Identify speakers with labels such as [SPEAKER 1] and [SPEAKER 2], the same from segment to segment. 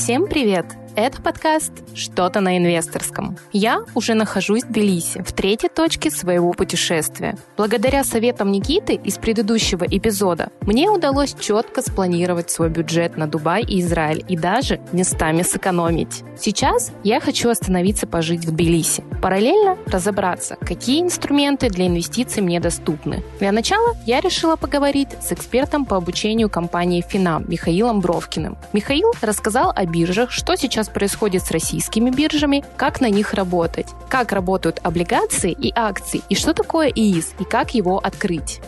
[SPEAKER 1] Всем привет! Это подкаст «Что-то на инвесторском». Я уже нахожусь в Тбилиси, в третьей точке своего путешествия. Благодаря советам Никиты из предыдущего эпизода мне удалось четко спланировать свой бюджет на Дубай и Израиль и даже местами сэкономить. Сейчас я хочу остановиться пожить в Тбилиси. Параллельно разобраться, какие инструменты для инвестиций мне доступны. Для начала я решила поговорить с экспертом по обучению компании Финам Михаилом Бровкиным. Михаил рассказал о биржах, что сейчас происходит с российскими биржами, как на них работать, как работают облигации и акции, и что такое ИИС, и как его открыть.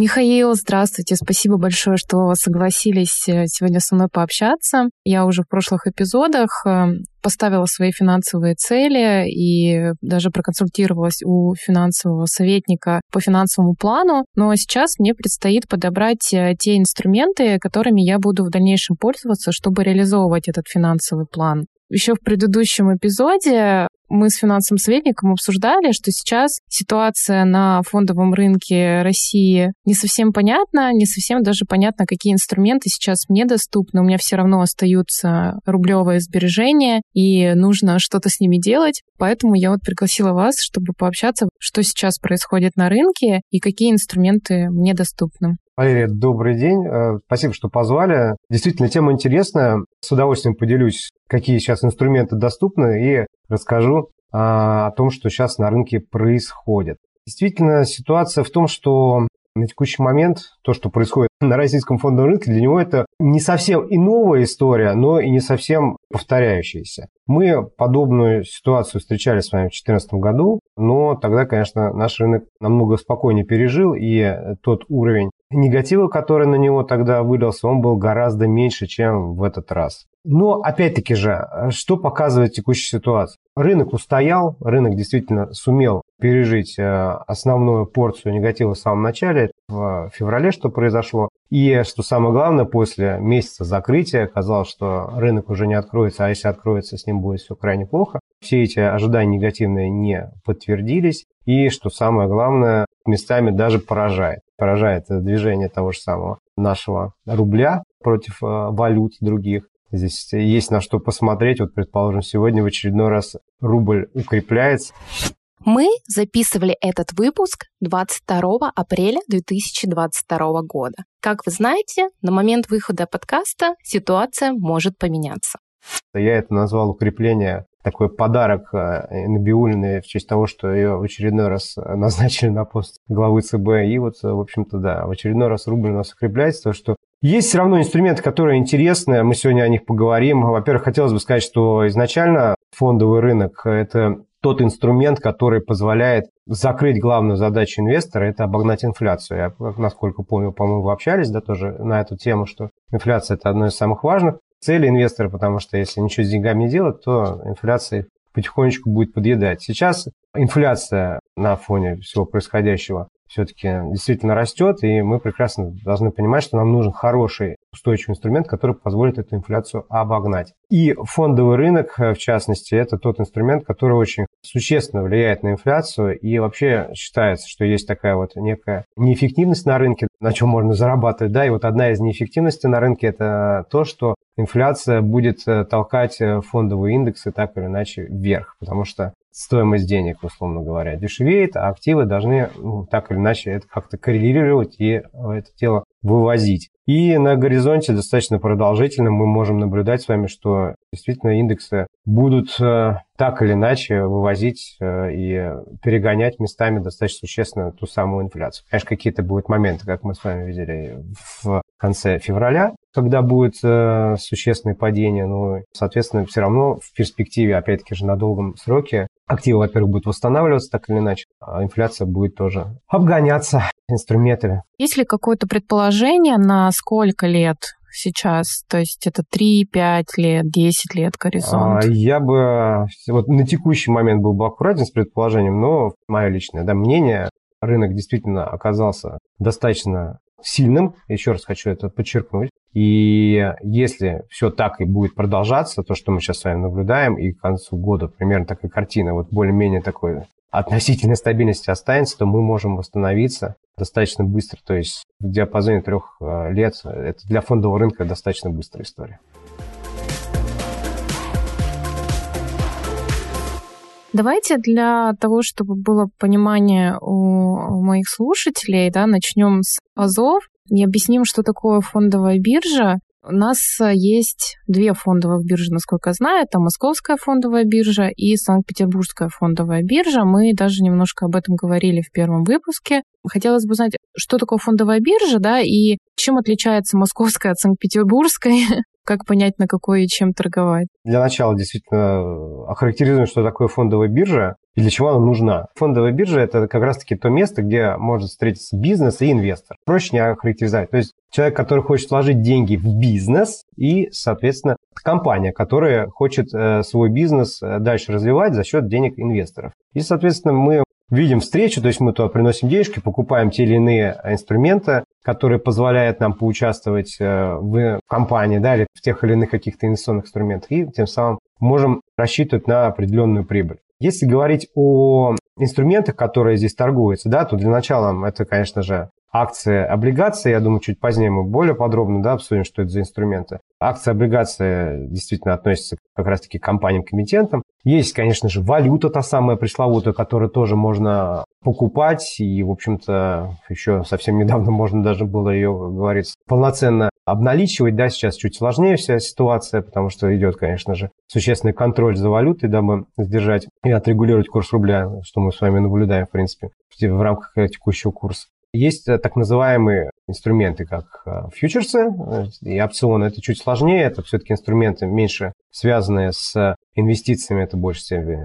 [SPEAKER 1] Михаил, здравствуйте. Спасибо большое, что согласились э, сегодня со мной пообщаться. Я уже в прошлых эпизодах э, поставила свои финансовые цели и даже проконсультировалась у финансового советника по финансовому плану. Но сейчас мне предстоит подобрать э, те инструменты, которыми я буду в дальнейшем пользоваться, чтобы реализовывать этот финансовый план. Еще в предыдущем эпизоде мы с финансовым советником обсуждали, что сейчас ситуация на фондовом рынке России не совсем понятна, не совсем даже понятно, какие инструменты сейчас мне доступны. У меня все равно остаются рублевые сбережения, и нужно что-то с ними делать. Поэтому я вот пригласила вас, чтобы пообщаться, что сейчас происходит на рынке и какие инструменты мне доступны.
[SPEAKER 2] Валерия, добрый день. Э, спасибо, что позвали. Действительно, тема интересная. С удовольствием поделюсь, какие сейчас инструменты доступны, и расскажу а, о том, что сейчас на рынке происходит. Действительно, ситуация в том, что на текущий момент то, что происходит на российском фондовом рынке, для него это не совсем и новая история, но и не совсем повторяющаяся. Мы подобную ситуацию встречали с вами в 2014 году, но тогда, конечно, наш рынок намного спокойнее пережил, и тот уровень негатива, который на него тогда выдался, он был гораздо меньше, чем в этот раз. Но, опять-таки же, что показывает текущая ситуация? Рынок устоял, рынок действительно сумел пережить э, основную порцию негатива в самом начале, в феврале, что произошло. И, что самое главное, после месяца закрытия оказалось, что рынок уже не откроется, а если откроется, с ним будет все крайне плохо. Все эти ожидания негативные не подтвердились. И, что самое главное, местами даже поражает. Поражает движение того же самого нашего рубля против э, валют других. Здесь есть на что посмотреть. Вот, предположим, сегодня в очередной раз рубль укрепляется.
[SPEAKER 1] Мы записывали этот выпуск 22 апреля 2022 года. Как вы знаете, на момент выхода подкаста ситуация может поменяться.
[SPEAKER 2] Я это назвал укрепление такой подарок э, Набиулиной в честь того, что ее в очередной раз назначили на пост главы ЦБ. И вот, в общем-то, да, в очередной раз рубль у нас укрепляется, то, что есть все равно инструменты, которые интересны, мы сегодня о них поговорим. Во-первых, хотелось бы сказать, что изначально фондовый рынок – это тот инструмент, который позволяет закрыть главную задачу инвестора – это обогнать инфляцию. Я, насколько помню, по-моему, вы общались да, тоже на эту тему, что инфляция – это одно из самых важных целей инвестора, потому что если ничего с деньгами не делать, то инфляция потихонечку будет подъедать. Сейчас инфляция на фоне всего происходящего все-таки действительно растет, и мы прекрасно должны понимать, что нам нужен хороший устойчивый инструмент, который позволит эту инфляцию обогнать. И фондовый рынок, в частности, это тот инструмент, который очень существенно влияет на инфляцию, и вообще считается, что есть такая вот некая неэффективность на рынке, на чем можно зарабатывать, да, и вот одна из неэффективностей на рынке это то, что инфляция будет э, толкать э, фондовые индексы так или иначе вверх, потому что стоимость денег, условно говоря, дешевеет, а активы должны ну, так или иначе это как-то коррелировать и это дело вывозить. И на горизонте достаточно продолжительно мы можем наблюдать с вами, что действительно индексы будут э, так или иначе вывозить э, и перегонять местами достаточно существенно ту самую инфляцию. Конечно, какие-то будут моменты, как мы с вами видели в конце февраля, когда будет э, существенное падение, но, соответственно, все равно в перспективе, опять-таки же, на долгом сроке активы, во-первых, будут восстанавливаться так или иначе, а инфляция будет тоже обгоняться инструментами.
[SPEAKER 1] Есть ли какое-то предположение, на сколько лет сейчас? То есть это 3, 5 лет, 10 лет горизонт?
[SPEAKER 2] А, я бы вот на текущий момент был бы аккуратен с предположением, но мое личное да, мнение, рынок действительно оказался достаточно сильным, еще раз хочу это подчеркнуть. И если все так и будет продолжаться, то, что мы сейчас с вами наблюдаем, и к концу года примерно такая картина, вот более-менее такой относительной стабильности останется, то мы можем восстановиться достаточно быстро. То есть в диапазоне трех э, лет это для фондового рынка достаточно быстрая история.
[SPEAKER 1] Давайте для того, чтобы было понимание у моих слушателей, да, начнем с АЗОВ и объясним, что такое фондовая биржа. У нас есть две фондовые биржи, насколько я знаю. Это Московская фондовая биржа и Санкт-Петербургская фондовая биржа. Мы даже немножко об этом говорили в первом выпуске. Хотелось бы узнать, что такое фондовая биржа, да, и чем отличается Московская от Санкт-Петербургской, как понять, на какой и чем торговать?
[SPEAKER 2] Для начала действительно охарактеризуем, что такое фондовая биржа и для чего она нужна. Фондовая биржа – это как раз-таки то место, где может встретиться бизнес и инвестор. Проще не охарактеризовать. То есть человек, который хочет вложить деньги в бизнес и, соответственно, компания, которая хочет э, свой бизнес э, дальше развивать за счет денег инвесторов. И, соответственно, мы видим встречу, то есть мы туда приносим денежки, покупаем те или иные инструменты, которые позволяют нам поучаствовать э, в компании, да, или в тех или иных каких-то инвестиционных инструментах, и тем самым можем рассчитывать на определенную прибыль. Если говорить о инструментах, которые здесь торгуются, да, то для начала это, конечно же, акции, облигации. Я думаю, чуть позднее мы более подробно да, обсудим, что это за инструменты. Акции, облигации действительно относятся как раз-таки к компаниям-комитентам. Есть, конечно же, валюта та самая пресловутая, которую тоже можно покупать. И, в общем-то, еще совсем недавно можно даже было ее, говорится, полноценно обналичивать. Да, сейчас чуть сложнее вся ситуация, потому что идет, конечно же, существенный контроль за валютой, дабы сдержать и отрегулировать курс рубля, что мы с вами наблюдаем, в принципе, в рамках текущего курса. Есть э, так называемые инструменты, как э, фьючерсы э, и опционы. Это чуть сложнее, это все-таки инструменты меньше связанные с инвестициями, это больше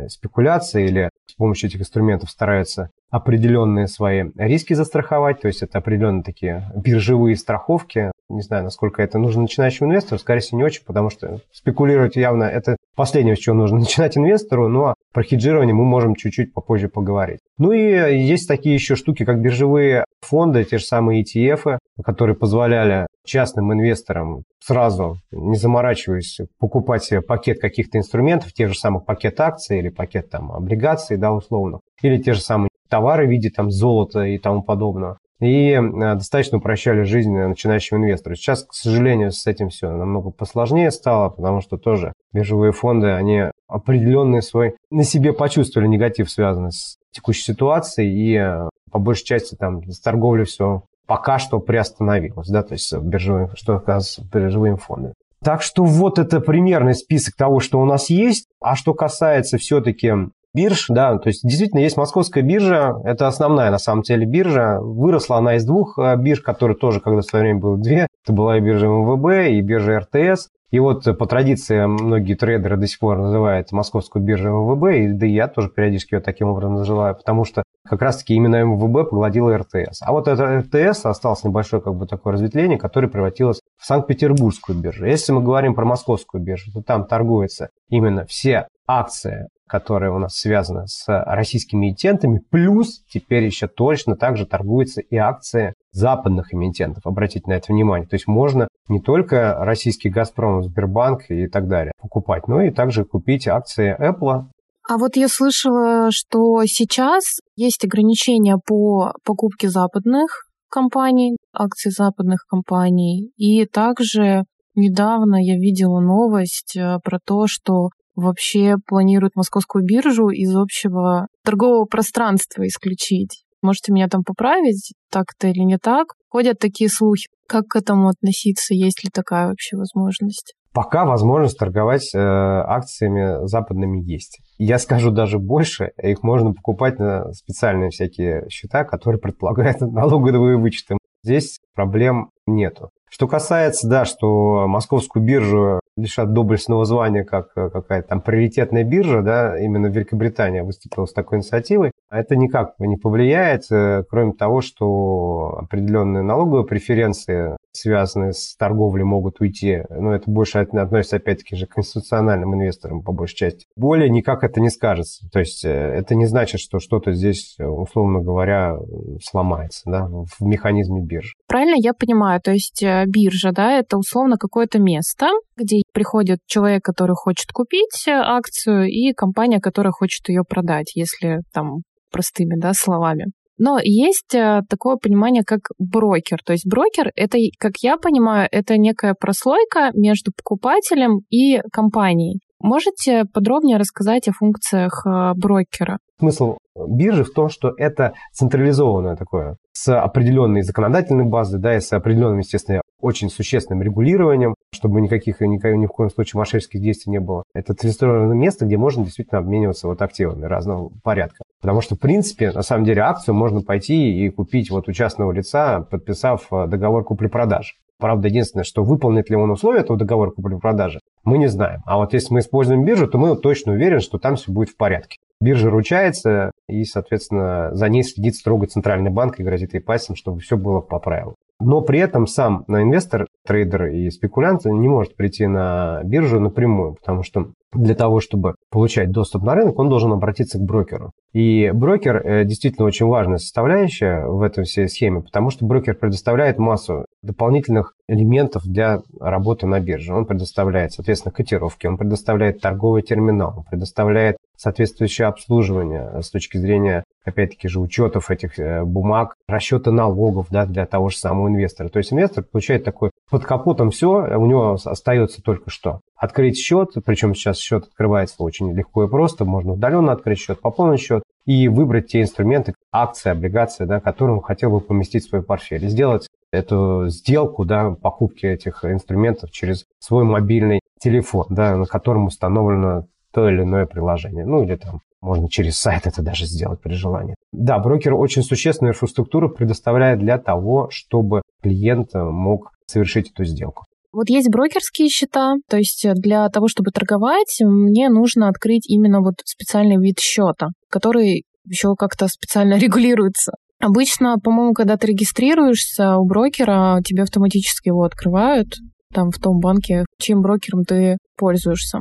[SPEAKER 2] спекуляции или с помощью этих инструментов стараются определенные свои риски застраховать, то есть это определенные такие биржевые страховки. Не знаю, насколько это нужно начинающему инвестору, скорее всего, не очень, потому что спекулировать явно это последнее, с чего нужно начинать инвестору, но про хеджирование мы можем чуть-чуть попозже поговорить. Ну и есть такие еще штуки, как биржевые фонды, те же самые ETF, которые позволяли частным инвесторам сразу, не заморачиваясь, покупать себе пакет каких-то инструментов, тех же самых пакет акций или пакет там облигаций, да, условно, или те же самые товары в виде там золота и тому подобного. И э, достаточно упрощали жизнь начинающим инвестору. Сейчас, к сожалению, с этим все намного посложнее стало, потому что тоже биржевые фонды, они определенный свой на себе почувствовали негатив, связанный с текущей ситуацией, и э, по большей части там с торговлей все пока что приостановилось, да, то есть биржевым, что оказывается биржевыми фондами. Так что вот это примерный список того, что у нас есть. А что касается все-таки бирж, да, то есть действительно есть московская биржа, это основная на самом деле биржа. Выросла она из двух э, бирж, которые тоже когда в свое время было две. Это была и биржа МВБ, и биржа РТС. И вот по традиции многие трейдеры до сих пор называют московскую биржу МВБ, и да и я тоже периодически ее таким образом называю, потому что как раз-таки именно МВБ поглотила РТС. А вот это РТС осталось небольшое как бы такое разветвление, которое превратилось в Санкт-Петербургскую биржу. Если мы говорим про московскую биржу, то там торгуются именно все акции, которые у нас связаны с российскими эмитентами, плюс теперь еще точно также торгуются и акции западных эмитентов. Обратите на это внимание. То есть можно не только российский «Газпром», Сбербанк и так далее покупать, но и также купить акции Apple,
[SPEAKER 1] а вот я слышала, что сейчас есть ограничения по покупке западных компаний, акций западных компаний. И также недавно я видела новость э, про то, что вообще планируют московскую биржу из общего торгового пространства исключить. Можете меня там поправить, так это или не так? Ходят такие слухи. Как к этому относиться? Есть ли такая вообще возможность?
[SPEAKER 2] Пока возможность торговать э, акциями западными есть. Я скажу даже больше, их можно покупать на специальные всякие счета, которые предполагают налоговые вычеты. Здесь проблем нету. Что касается, да, что московскую биржу лишат доблестного звания как э, какая-то там приоритетная биржа, да, именно Великобритания выступила с такой инициативой, а это никак не повлияет, э, кроме того, что определенные налоговые преференции, связанные с торговлей, могут уйти. Но это больше относится, опять-таки, же к конституциональным инвесторам, по большей части. Более никак это не скажется. То есть э, это не значит, что что-то здесь, условно говоря, сломается да, в механизме биржи.
[SPEAKER 1] Правильно я понимаю, то есть биржа, да, это условно какое-то место, где приходит человек, который хочет купить акцию, и компания, которая хочет ее продать, если там простыми да, словами. Но есть э, такое понимание, как брокер. То есть брокер, это, как я понимаю, это некая прослойка между покупателем и компанией. Можете подробнее рассказать о функциях э, брокера?
[SPEAKER 2] Смысл биржи в том, что это централизованное такое, с определенной законодательной базой, да, и с определенным, естественно, очень существенным регулированием, чтобы никаких ни, ни в коем случае мошеннических действий не было. Это централизованное место, где можно действительно обмениваться вот активами разного порядка. Потому что, в принципе, на самом деле акцию можно пойти и купить вот у частного лица, подписав э, договор купли-продажи. Правда, единственное, что выполнит ли он условия этого договора купли-продажи, мы не знаем. А вот если мы используем биржу, то мы точно уверены, что там все будет в порядке. Биржа ручается, и, соответственно, за ней следит строго центральный банк и грозит ей пальцем, чтобы все было по правилам. Но при этом сам инвестор, трейдер и спекулянт не может прийти на биржу напрямую, потому что для того, чтобы получать доступ на рынок, он должен обратиться к брокеру. И брокер э, действительно очень важная составляющая в этой всей схеме, потому что брокер предоставляет массу дополнительных элементов для работы на бирже. Он предоставляет, соответственно, котировки, он предоставляет торговый терминал, он предоставляет соответствующее обслуживание с точки зрения, опять-таки же, учетов этих э, бумаг, расчета налогов да, для того же самого инвестора. То есть инвестор получает такой под капотом все, у него остается только что. Открыть счет, причем сейчас счет открывается очень легко и просто, можно удаленно открыть счет, пополнить счет и выбрать те инструменты, акции, облигации, да, которые он хотел бы поместить в свой портфель. Сделать эту сделку, да, покупки этих инструментов через свой мобильный телефон, да, на котором установлено то или иное приложение. Ну или там можно через сайт это даже сделать при желании. Да, брокер очень существенную инфраструктуру предоставляет для того, чтобы клиент мог совершить эту сделку.
[SPEAKER 1] Вот есть брокерские счета, то есть для того, чтобы торговать, мне нужно открыть именно вот специальный вид счета, который еще как-то специально регулируется. Обычно, по-моему, когда ты регистрируешься у брокера, тебе автоматически его открывают там в том банке, чьим брокером ты пользуешься.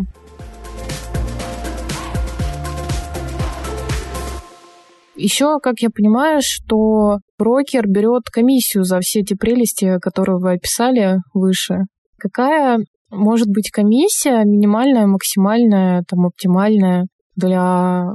[SPEAKER 1] Еще, как я понимаю, что брокер берет комиссию за все эти прелести, которые вы описали выше. Какая может быть комиссия минимальная, максимальная, там, оптимальная для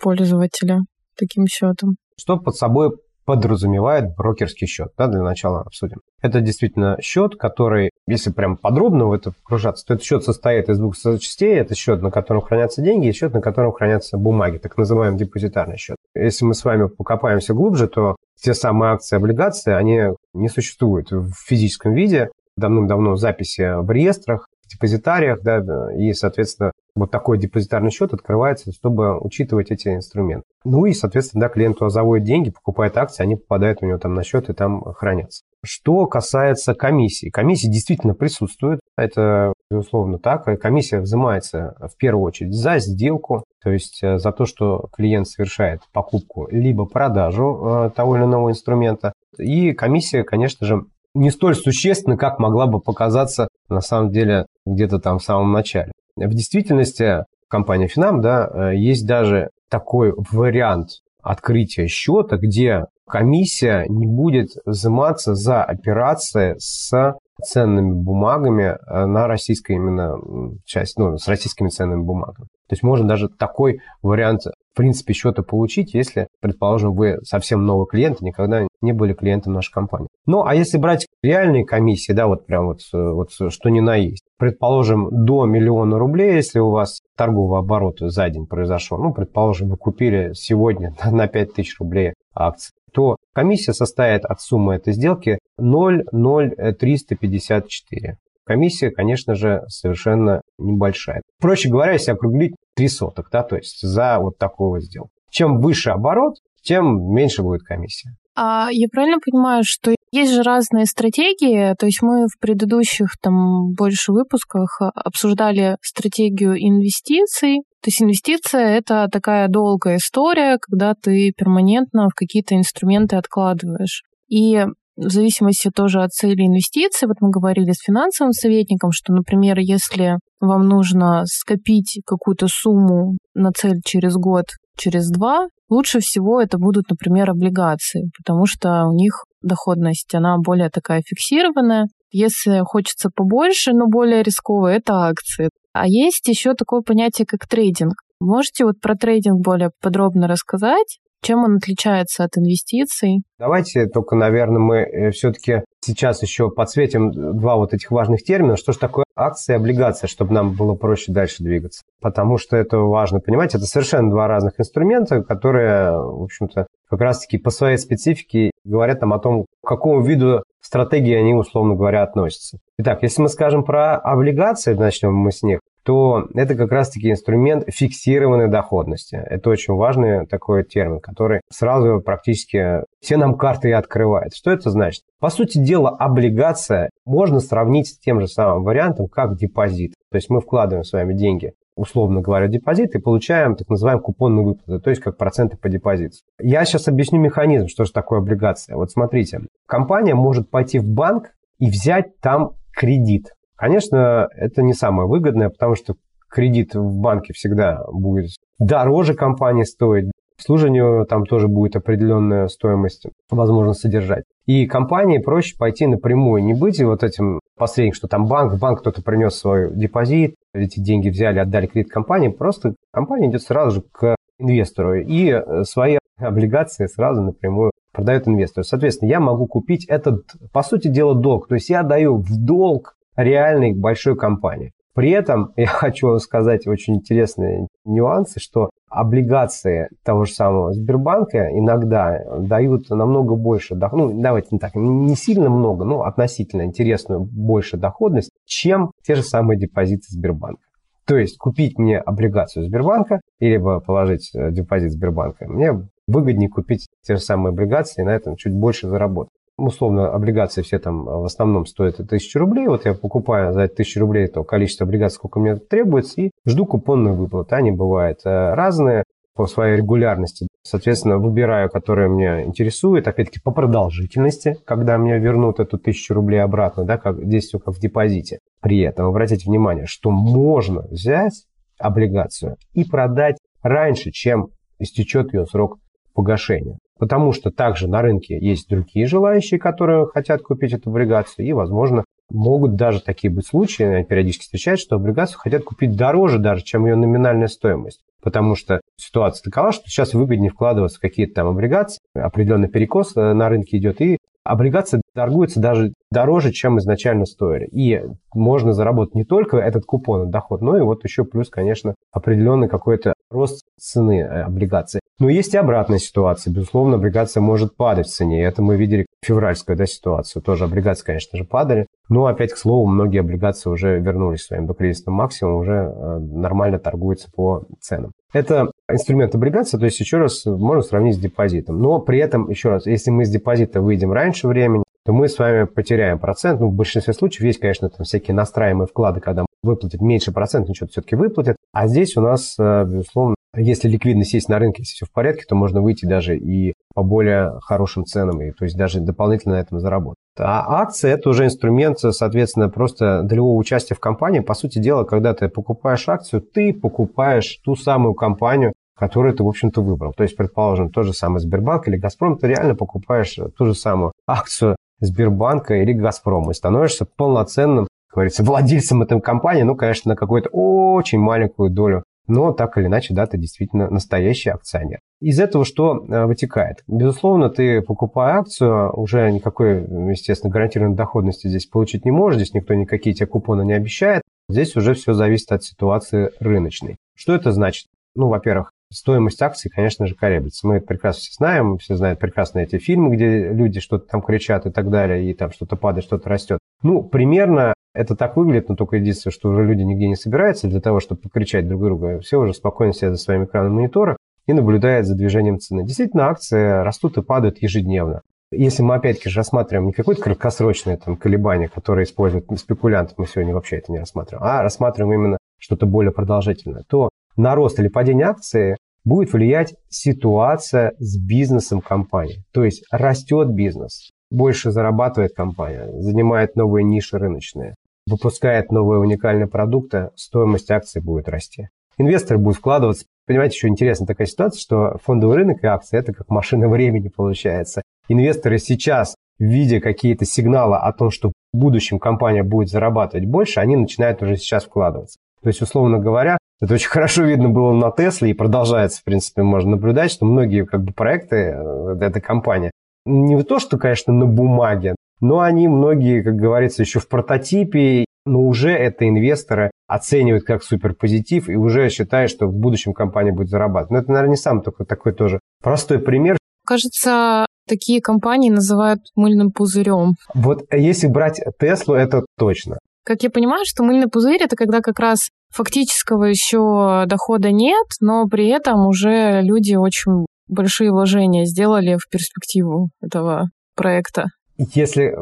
[SPEAKER 1] пользователя таким счетом?
[SPEAKER 2] Что под собой подразумевает брокерский счет. Да, для начала обсудим. Это действительно счет, который, если прям подробно в это погружаться, то этот счет состоит из двух частей. Это счет, на котором хранятся деньги, и счет, на котором хранятся бумаги, так называемый депозитарный счет. Если мы с вами покопаемся глубже, то те самые акции, облигации, они не существуют в физическом виде. Давным-давно записи в реестрах, депозитариях, да, и, соответственно, вот такой депозитарный счет открывается, чтобы учитывать эти инструменты. Ну и, соответственно, да, клиент туда заводит деньги, покупает акции, они попадают у него там на счет и там хранятся. Что касается комиссии. Комиссия действительно присутствует. Это, безусловно, так. Комиссия взимается в первую очередь за сделку, то есть э, за то, что клиент совершает покупку либо продажу э, того или иного инструмента. И комиссия, конечно же, не столь существенна, как могла бы показаться на самом деле где-то там в самом начале. В действительности в компании Финам да, э, есть даже такой вариант открытия счета, где комиссия не будет взиматься за операции с ценными бумагами э, на российской именно часть, ну, с российскими ценными бумагами. То есть можно даже такой вариант, в принципе, счета получить, если, предположим, вы совсем новый клиент, никогда не были клиентом нашей компании. Ну, а если брать реальные комиссии, да, вот прям вот, вот что ни на есть, предположим, до миллиона рублей, если у вас торговый оборот за день произошел, ну, предположим, вы купили сегодня на 5000 рублей акции, то комиссия состоит от суммы этой сделки 0,0354. Комиссия, конечно же, совершенно небольшая. Проще говоря, если округлить 3 соток, да, то есть за вот такую сделку. Чем выше оборот, тем меньше будет комиссия.
[SPEAKER 1] А я правильно понимаю, что Есть же разные стратегии, то есть мы в предыдущих там больше выпусках обсуждали стратегию инвестиций. То есть инвестиция — это такая долгая история, когда ты перманентно в какие-то инструменты откладываешь. И в зависимости тоже от цели инвестиций, вот мы говорили с финансовым советником, что, например, если вам нужно скопить какую-то сумму на цель через год, через два, лучше всего это будут, например, облигации, потому что у них доходность, она более такая фиксированная. Если хочется побольше, но более рисковые, это акции. А есть еще такое понятие, как трейдинг. Можете вот про трейдинг более подробно рассказать? Чем он отличается от инвестиций?
[SPEAKER 2] Давайте только, наверное, мы э, все-таки сейчас еще подсветим два вот этих важных термина. Что же такое акция и облигация, чтобы нам было проще дальше двигаться. Потому что это важно понимать. Это совершенно два разных инструмента, которые, в общем-то, как раз-таки по своей специфике говорят нам о том, к какому виду стратегии они, условно говоря, относятся. Итак, если мы скажем про облигации, начнем мы с них, то это как раз-таки инструмент фиксированной доходности. Это очень важный такой термин, который сразу практически все нам карты и открывает. Что это значит? По сути дела, облигация можно сравнить с тем же самым вариантом, как депозит. То есть мы вкладываем с вами деньги условно говоря, депозит и получаем так называемые купонные выплаты, то есть как проценты по депозиту. Я сейчас объясню механизм, что же такое облигация. Вот смотрите, компания может пойти в банк и взять там кредит. Конечно, это не самое выгодное, потому что кредит в банке всегда будет дороже компании стоить, обслуживанию там тоже будет определенная стоимость, возможно, содержать. И компании проще пойти напрямую, не быть вот этим посредником, что там банк, банк кто-то принес свой депозит, эти деньги взяли, отдали кредит компании, просто компания идет сразу же к инвестору и э, свои облигации сразу напрямую продает инвестору. Соответственно, я могу купить этот, по сути дела, долг. То есть я даю в долг реальной большой компании. При этом я хочу сказать очень интересные нюансы, что облигации того же самого Сбербанка иногда дают намного больше, ну давайте не так, не сильно много, но относительно интересную больше доходность, чем те же самые депозиты Сбербанка. То есть купить мне облигацию Сбербанка или положить э, депозит Сбербанка, мне выгоднее купить те же самые облигации и на этом чуть больше заработать условно, облигации все там в основном стоят 1000 рублей. Вот я покупаю за 1000 рублей то количество облигаций, сколько мне требуется, и жду купонную выплату. Они бывают э, разные по своей регулярности. Соответственно, выбираю, которые меня интересуют, опять-таки по продолжительности, когда мне вернут эту тысячу рублей обратно, да, как здесь все как в депозите. При этом обратите внимание, что можно взять облигацию и продать раньше, чем истечет ее срок погашения. Потому что также на рынке есть другие желающие, которые хотят купить эту облигацию, и, возможно, могут даже такие быть случаи, периодически встречают, что облигацию хотят купить дороже даже, чем ее номинальная стоимость. Потому что ситуация такова, что сейчас выгоднее вкладываться в какие-то там облигации, определенный перекос э, на рынке идет, и облигации торгуются даже дороже, чем изначально стоили. И можно заработать не только этот купон, доход, но и вот еще плюс, конечно, определенный какой-то рост цены э, облигаций. Но есть и обратная ситуация. Безусловно, облигация может падать в цене. Это мы видели февральскую да, ситуацию. Тоже облигации, конечно же, падали. Но опять, к слову, многие облигации уже вернулись к своим докризисным максимумам, уже э, нормально торгуются по ценам. Это инструмент облигации, то есть, еще раз, можно сравнить с депозитом. Но при этом, еще раз, если мы с депозита выйдем раньше времени, то мы с вами потеряем процент. Ну, в большинстве случаев есть, конечно, там всякие настраиваемые вклады, когда выплатят меньше процент, но что-то все-таки выплатят. А здесь у нас, э, безусловно, если ликвидность есть на рынке, если все в порядке, то можно выйти даже и по более хорошим ценам, и, то есть даже дополнительно на этом заработать. А акция – это уже инструмент, соответственно, просто долевого участия в компании. По сути дела, когда ты покупаешь акцию, ты покупаешь ту самую компанию, которую ты, в общем-то, выбрал. То есть, предположим, тот же самый Сбербанк или Газпром, ты реально покупаешь ту же самую акцию Сбербанка или Газпрома и становишься полноценным, как говорится, владельцем этой компании, ну, конечно, на какую-то очень маленькую долю но так или иначе, да, ты действительно настоящий акционер. Из этого что э, вытекает? Безусловно, ты, покупая акцию, уже никакой, естественно, гарантированной доходности здесь получить не можешь, здесь никто никакие тебе купоны не обещает. Здесь уже все зависит от ситуации рыночной. Что это значит? Ну, во-первых, стоимость акций, конечно же, колеблется. Мы это прекрасно все знаем, все знают прекрасно эти фильмы, где люди что-то там кричат и так далее, и там что-то падает, что-то растет. Ну, примерно это так выглядит, но только единственное, что уже люди нигде не собираются для того, чтобы покричать друг друга. Все уже спокойно сидят за своим экраном монитора и наблюдают за движением цены. Действительно, акции растут и падают ежедневно. если мы опять-таки же рассматриваем не какое-то краткосрочное там, колебание, которое используют спекулянты, мы сегодня вообще это не рассматриваем, а рассматриваем именно что-то более продолжительное, то на рост или падение акции будет влиять ситуация с бизнесом компании. То есть растет бизнес, больше зарабатывает компания, занимает новые ниши рыночные, выпускает новые уникальные продукты, стоимость акций будет расти. Инвесторы будут вкладываться. Понимаете, еще интересная такая ситуация, что фондовый рынок и акции – это как машина времени получается. Инвесторы сейчас, видя какие-то сигналы о том, что в будущем компания будет зарабатывать больше, они начинают уже сейчас вкладываться. То есть, условно говоря, это очень хорошо видно было на Тесле и продолжается, в принципе, можно наблюдать, что многие как бы, проекты э, этой компании, не то, что, конечно, на бумаге, но они многие, как говорится, еще в прототипе, но уже это инвесторы оценивают как суперпозитив и уже считают, что в будущем компания будет зарабатывать. Но это, наверное, не сам только такой тоже простой пример.
[SPEAKER 1] Кажется, такие компании называют мыльным пузырем.
[SPEAKER 2] Вот если брать Теслу, это точно.
[SPEAKER 1] Как я понимаю, что мыльный пузырь это когда как раз фактического еще дохода нет, но при этом уже люди очень большие вложения сделали в перспективу этого проекта.
[SPEAKER 2] Если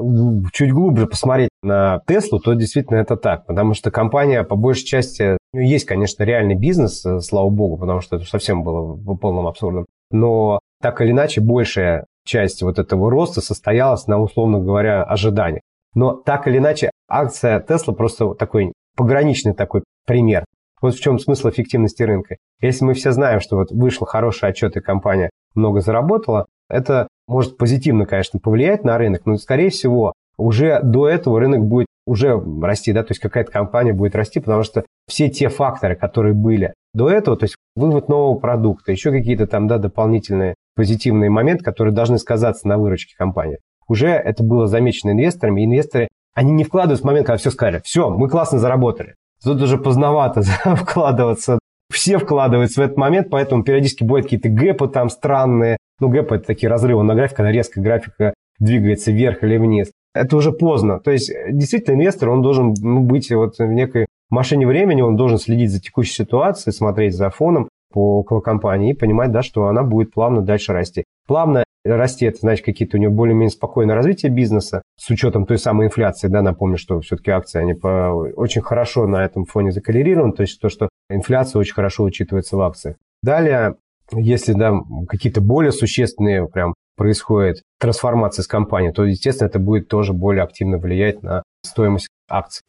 [SPEAKER 2] чуть глубже посмотреть на Теслу, то действительно это так, потому что компания по большей части, ну, есть, конечно, реальный бизнес, э, слава богу, потому что это совсем было полным абсурдом, но так или иначе большая часть вот этого роста состоялась на, условно говоря, ожиданиях. Но так или иначе акция Тесла просто такой пограничный такой пример. Вот в чем смысл эффективности рынка. Если мы все знаем, что вот вышел хороший отчет и компания много заработала, это может позитивно, конечно, повлиять на рынок, но, скорее всего, уже до этого рынок будет уже расти, да, то есть какая-то компания будет расти, потому что все те факторы, которые были до этого, то есть вывод нового продукта, еще какие-то там, да, дополнительные позитивные моменты, которые должны сказаться на выручке компании. Уже это было замечено инвесторами, и инвесторы, они не вкладывают в момент, когда все сказали, все, мы классно заработали. Тут уже поздновато вкладываться. Все вкладываются в этот момент, поэтому периодически бывают какие-то гэпы там странные. Ну, гэпы – это такие разрывы на графике, когда резко графика двигается вверх или вниз. Это уже поздно. То есть, действительно, инвестор, он должен ну, быть вот в некой машине времени, он должен следить за текущей ситуацией, смотреть за фоном по около компании и понимать, да, что она будет плавно дальше расти. Плавно расти, это значит какие-то у него более-менее спокойное развитие бизнеса с учетом той самой инфляции, да, напомню, что все-таки акции, они по, очень хорошо на этом фоне закалерированы, то есть то, что инфляция очень хорошо учитывается в акциях. Далее, если, да, какие-то более существенные прям происходит трансформация с компанией, то, естественно, это будет тоже более активно влиять на стоимость акций.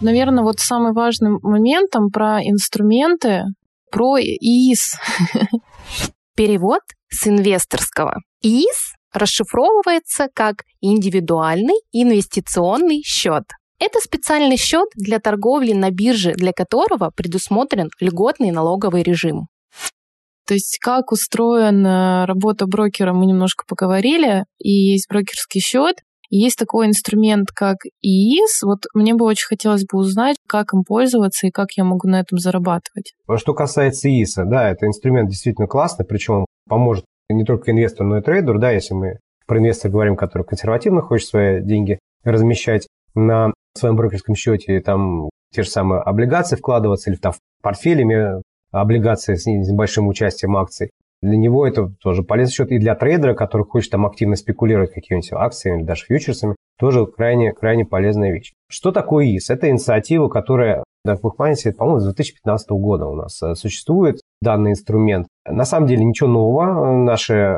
[SPEAKER 1] Наверное, вот самый важный моментом про инструменты про ИИС.
[SPEAKER 3] Перевод с инвесторского. ИИС расшифровывается как индивидуальный инвестиционный счет. Это специальный счет для торговли на бирже, для которого предусмотрен льготный налоговый режим.
[SPEAKER 1] То есть как устроена работа брокера, мы немножко поговорили, и есть брокерский счет, есть такой инструмент, как ИИС. Вот мне бы очень хотелось бы узнать, как им пользоваться и как я могу на этом зарабатывать.
[SPEAKER 2] Что касается ИИСа, да, это инструмент действительно классный, причем он поможет не только инвестору, но и трейдеру, да, если мы про инвестора говорим, который консервативно хочет свои деньги размещать на своем брокерском счете, там те же самые облигации вкладываться или там в портфелями облигации с небольшим участием акций. Для него это тоже полезный счет. И для трейдера, который хочет там активно спекулировать какими-нибудь акциями или даже фьючерсами, тоже крайне, крайне полезная вещь. Что такое ИС? Это инициатива, которая, как вы помните, по-моему, с 2015 года у нас э, существует данный инструмент. На самом деле ничего нового. Наши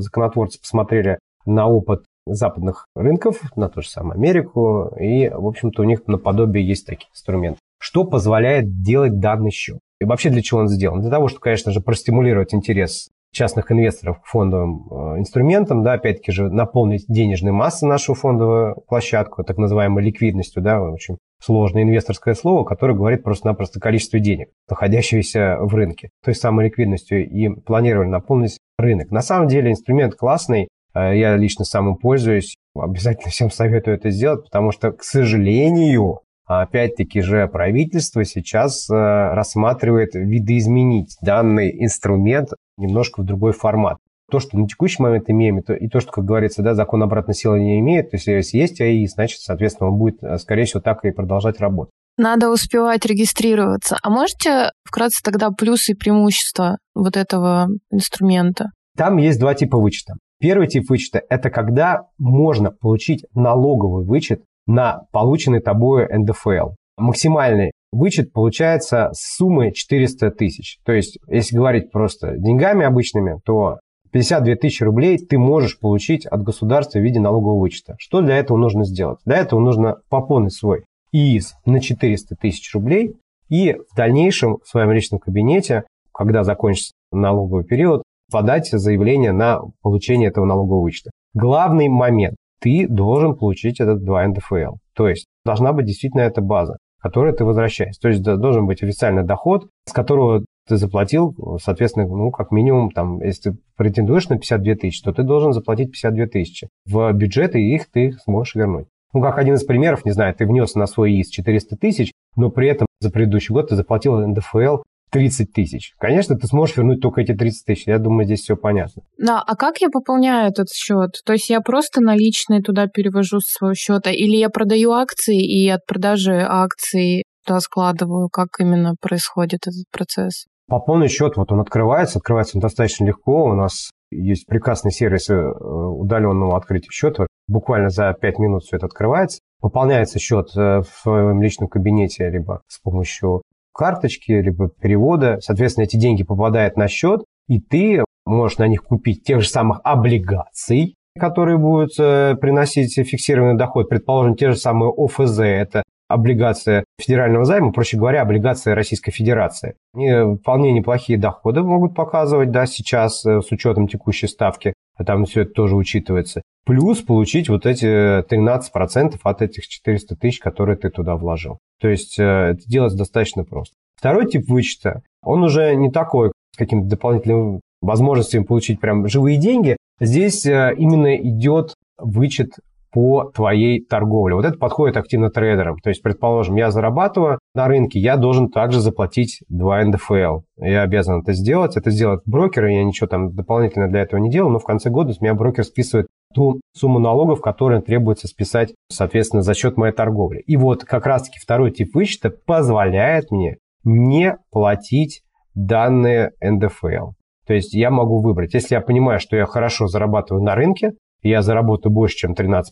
[SPEAKER 2] законотворцы посмотрели на опыт западных рынков, на ту же самую Америку, и, в общем-то, у них наподобие есть такие инструменты. Что позволяет делать данный счет? И вообще для чего он сделан? Для того, чтобы, конечно же, простимулировать интерес частных инвесторов к фондовым э, инструментам, да, опять-таки же наполнить денежной массой нашу фондовую площадку, так называемой ликвидностью, да, очень сложное инвесторское слово, которое говорит просто-напросто количество денег, находящихся в рынке. Той самой ликвидностью и планировали наполнить рынок. На самом деле инструмент классный, я лично сам им пользуюсь, обязательно всем советую это сделать, потому что, к сожалению, опять-таки же правительство сейчас э, рассматривает видоизменить данный инструмент немножко в другой формат. То, что на текущий момент имеем, и то, что, как говорится, да, закон обратной силы не имеет, то есть если есть АИ, значит, соответственно, он будет, э, скорее всего, так и продолжать работать.
[SPEAKER 1] Надо успевать регистрироваться. А можете вкратце тогда плюсы и преимущества вот этого инструмента?
[SPEAKER 2] Там есть два типа вычета. Первый тип вычета – это когда можно получить налоговый вычет на полученный тобой НДФЛ. Максимальный вычет получается с суммы 400 тысяч. То есть, если говорить просто деньгами обычными, то 52 тысячи рублей ты можешь получить от государства в виде налогового вычета. Что для этого нужно сделать? Для этого нужно пополнить свой ИИС на 400 тысяч рублей и в дальнейшем в своем личном кабинете, когда закончится налоговый период, подать заявление на получение этого налогового вычета. Главный момент. Ты должен получить этот 2 НДФЛ. То есть должна быть действительно эта база, которую ты возвращаешь. То есть должен быть официальный доход, с которого ты заплатил, соответственно, ну, как минимум, там, если ты претендуешь на 52 тысячи, то ты должен заплатить 52 тысячи. В бюджет и их ты сможешь вернуть. Ну, как один из примеров, не знаю, ты внес на свой ИИС 400 тысяч, но при этом за предыдущий год ты заплатил НДФЛ 30 тысяч. Конечно, ты сможешь вернуть только эти 30 тысяч. Я думаю, здесь все понятно.
[SPEAKER 1] Да, а как я пополняю этот счет? То есть я просто наличные туда перевожу с своего счета, или я продаю акции и от продажи акций туда складываю? Как именно происходит этот процесс?
[SPEAKER 2] Пополнить счет, вот он открывается, открывается он достаточно легко. У нас есть прекрасный сервис э, удаленного открытия счета. Буквально за 5 минут все это открывается. Пополняется счет э, в своем личном кабинете, либо с помощью карточки, либо перевода. Соответственно, эти деньги попадают на счет, и ты можешь на них купить тех же самых облигаций, которые будут э, приносить фиксированный доход. Предположим, те же самые ОФЗ, это облигация федерального займа, проще говоря, облигация Российской Федерации. Они вполне неплохие доходы могут показывать да, сейчас э, с учетом текущей ставки, а там все это тоже учитывается. Плюс получить вот эти 13% от этих 400 тысяч, которые ты туда вложил. То есть э, это делать достаточно просто. Второй тип вычета, он уже не такой, с какими-то дополнительными возможностями получить прям живые деньги. Здесь э, именно идет вычет по твоей торговле. Вот это подходит активно трейдерам. То есть, предположим, я зарабатываю на рынке, я должен также заплатить 2 НДФЛ. Я обязан это сделать. Это сделает брокер, и я ничего там дополнительно для этого не делал, но в конце года с меня брокер списывает ту сумму налогов, которую требуется списать, соответственно, за счет моей торговли. И вот как раз-таки второй тип вычета позволяет мне не платить данные НДФЛ. То есть я могу выбрать, если я понимаю, что я хорошо зарабатываю на рынке, я заработаю больше, чем 13%,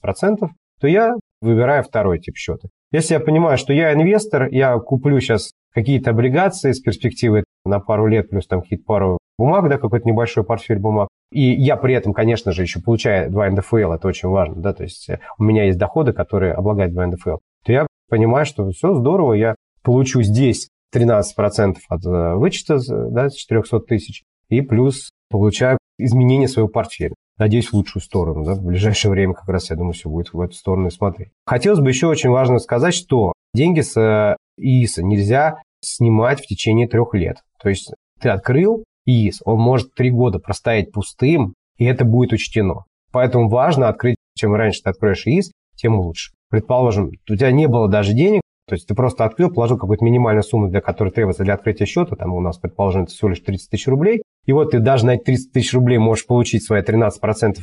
[SPEAKER 2] то я выбираю второй тип счета. Если я понимаю, что я инвестор, я куплю сейчас какие-то облигации с перспективой на пару лет, плюс там какие-то пару бумаг, да, какой-то небольшой портфель бумаг, и я при этом, конечно же, еще получаю 2 НДФЛ, это очень важно, да, то есть э, у меня есть доходы, которые облагают 2 НДФЛ, то я понимаю, что все здорово, я получу здесь 13% от э, вычета да, с 400 тысяч, и плюс получаю изменение своего портфеля надеюсь, в лучшую сторону. Да? В ближайшее время как раз, я думаю, все будет в эту сторону смотреть. Хотелось бы еще очень важно сказать, что деньги с э, ИИСа нельзя снимать в течение трех лет. То есть ты открыл ИИС, он может три года простоять пустым, и это будет учтено. Поэтому важно открыть, чем раньше ты откроешь ИИС, тем лучше. Предположим, у тебя не было даже денег, то есть ты просто открыл, положил какую-то минимальную сумму, для которой требуется для открытия счета, там у нас, предположим, это всего лишь 30 тысяч рублей, и вот ты даже на эти 30 тысяч рублей можешь получить свои 13%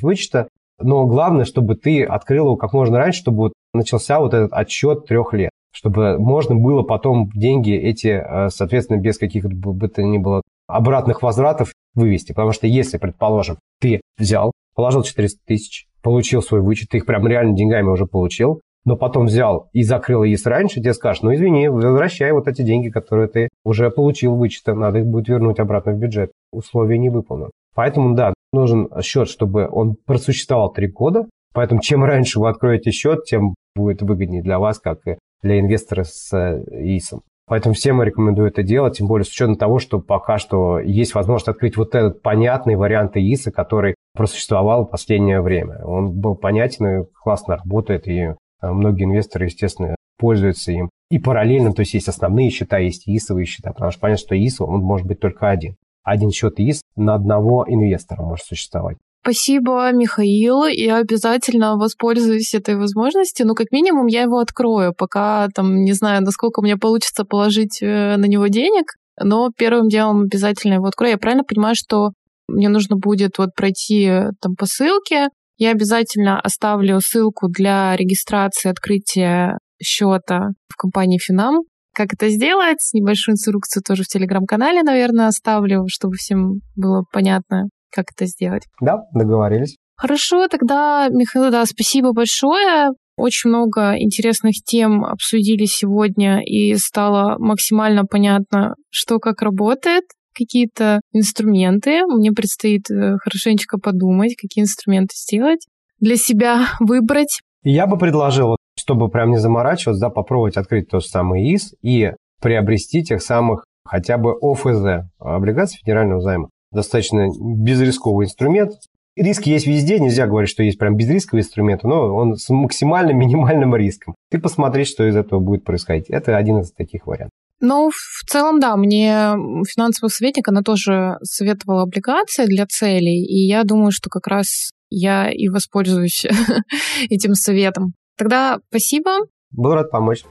[SPEAKER 2] вычета, но главное, чтобы ты открыл его как можно раньше, чтобы вот начался вот этот отсчет трех лет, чтобы можно было потом деньги эти, э, соответственно, без каких бы то ни было обратных возвратов вывести. Потому что если, предположим, ты взял, положил 400 тысяч, получил свой вычет, ты их прям реально деньгами уже получил, но потом взял и закрыл ИИС раньше, тебе скажут, ну извини, возвращай вот эти деньги, которые ты уже получил вычетом, надо их будет вернуть обратно в бюджет. Условия не выполнены. Поэтому, да, нужен счет, чтобы он просуществовал три года. Поэтому чем раньше вы откроете счет, тем будет выгоднее для вас, как и для инвестора с э, ИИСом. Поэтому всем рекомендую это делать, тем более с учетом того, что пока что есть возможность открыть вот этот понятный вариант ИИСа, который просуществовал в последнее время. Он был понятен и классно работает, и многие инвесторы, естественно, пользуются им. И параллельно, то есть есть основные счета, есть ИИСовые счета, потому что понятно, что ИИС, он может быть только один. Один счет ИИС на одного инвестора может существовать.
[SPEAKER 1] Спасибо, Михаил. Я обязательно воспользуюсь этой возможностью. Ну, как минимум, я его открою, пока там не знаю, насколько мне получится положить э, на него денег. Но первым делом обязательно его открою. Я правильно понимаю, что мне нужно будет вот пройти э, там по ссылке, я обязательно оставлю ссылку для регистрации открытия счета в компании Финам. как это сделать. Небольшую инструкцию тоже в Телеграм-канале, наверное, оставлю, чтобы всем было понятно, как это сделать.
[SPEAKER 2] Да, договорились.
[SPEAKER 1] Хорошо, тогда, Михаил, да, спасибо большое. Очень много интересных тем обсудили сегодня, и стало максимально понятно, что как работает, какие-то инструменты. Мне предстоит э, хорошенечко подумать, какие инструменты сделать, для себя выбрать.
[SPEAKER 2] Я бы предложил, чтобы прям не заморачиваться, да, попробовать открыть тот самый ИС и приобрести тех самых хотя бы ОФЗ, облигации федерального займа. Достаточно безрисковый инструмент, Риски есть везде, нельзя говорить, что есть прям безрисковый инструмент, но он с максимально минимальным риском. Ты посмотри, что из этого будет происходить. Это один из таких вариантов.
[SPEAKER 1] Ну, в целом, да, мне финансовый советник, она тоже советовала облигации для целей, и я думаю, что как раз я и воспользуюсь этим советом. Тогда спасибо.
[SPEAKER 2] Был рад помочь.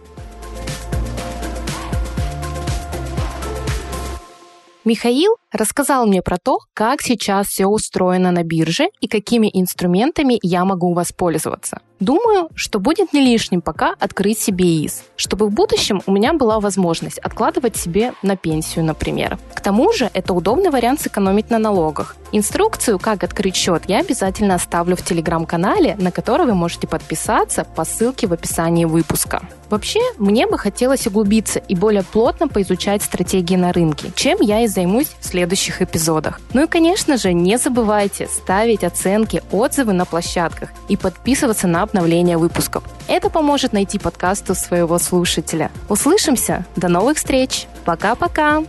[SPEAKER 3] Михаил рассказал мне про то, как сейчас все устроено на бирже и какими инструментами я могу воспользоваться. Думаю, что будет не лишним пока открыть себе ИИС, чтобы в будущем у меня была возможность откладывать себе на пенсию, например. К тому же это удобный вариант сэкономить на налогах. Инструкцию, как открыть счет, я обязательно оставлю в телеграм-канале, на который вы можете подписаться по ссылке в описании выпуска. Вообще, мне бы хотелось углубиться и более плотно поизучать стратегии на рынке, чем я и займусь в следующих эпизодах. Ну и, конечно же, не забывайте ставить оценки, отзывы на площадках и подписываться на обновления выпусков. Это поможет найти подкасту своего слушателя. Услышимся! До новых встреч! Пока-пока!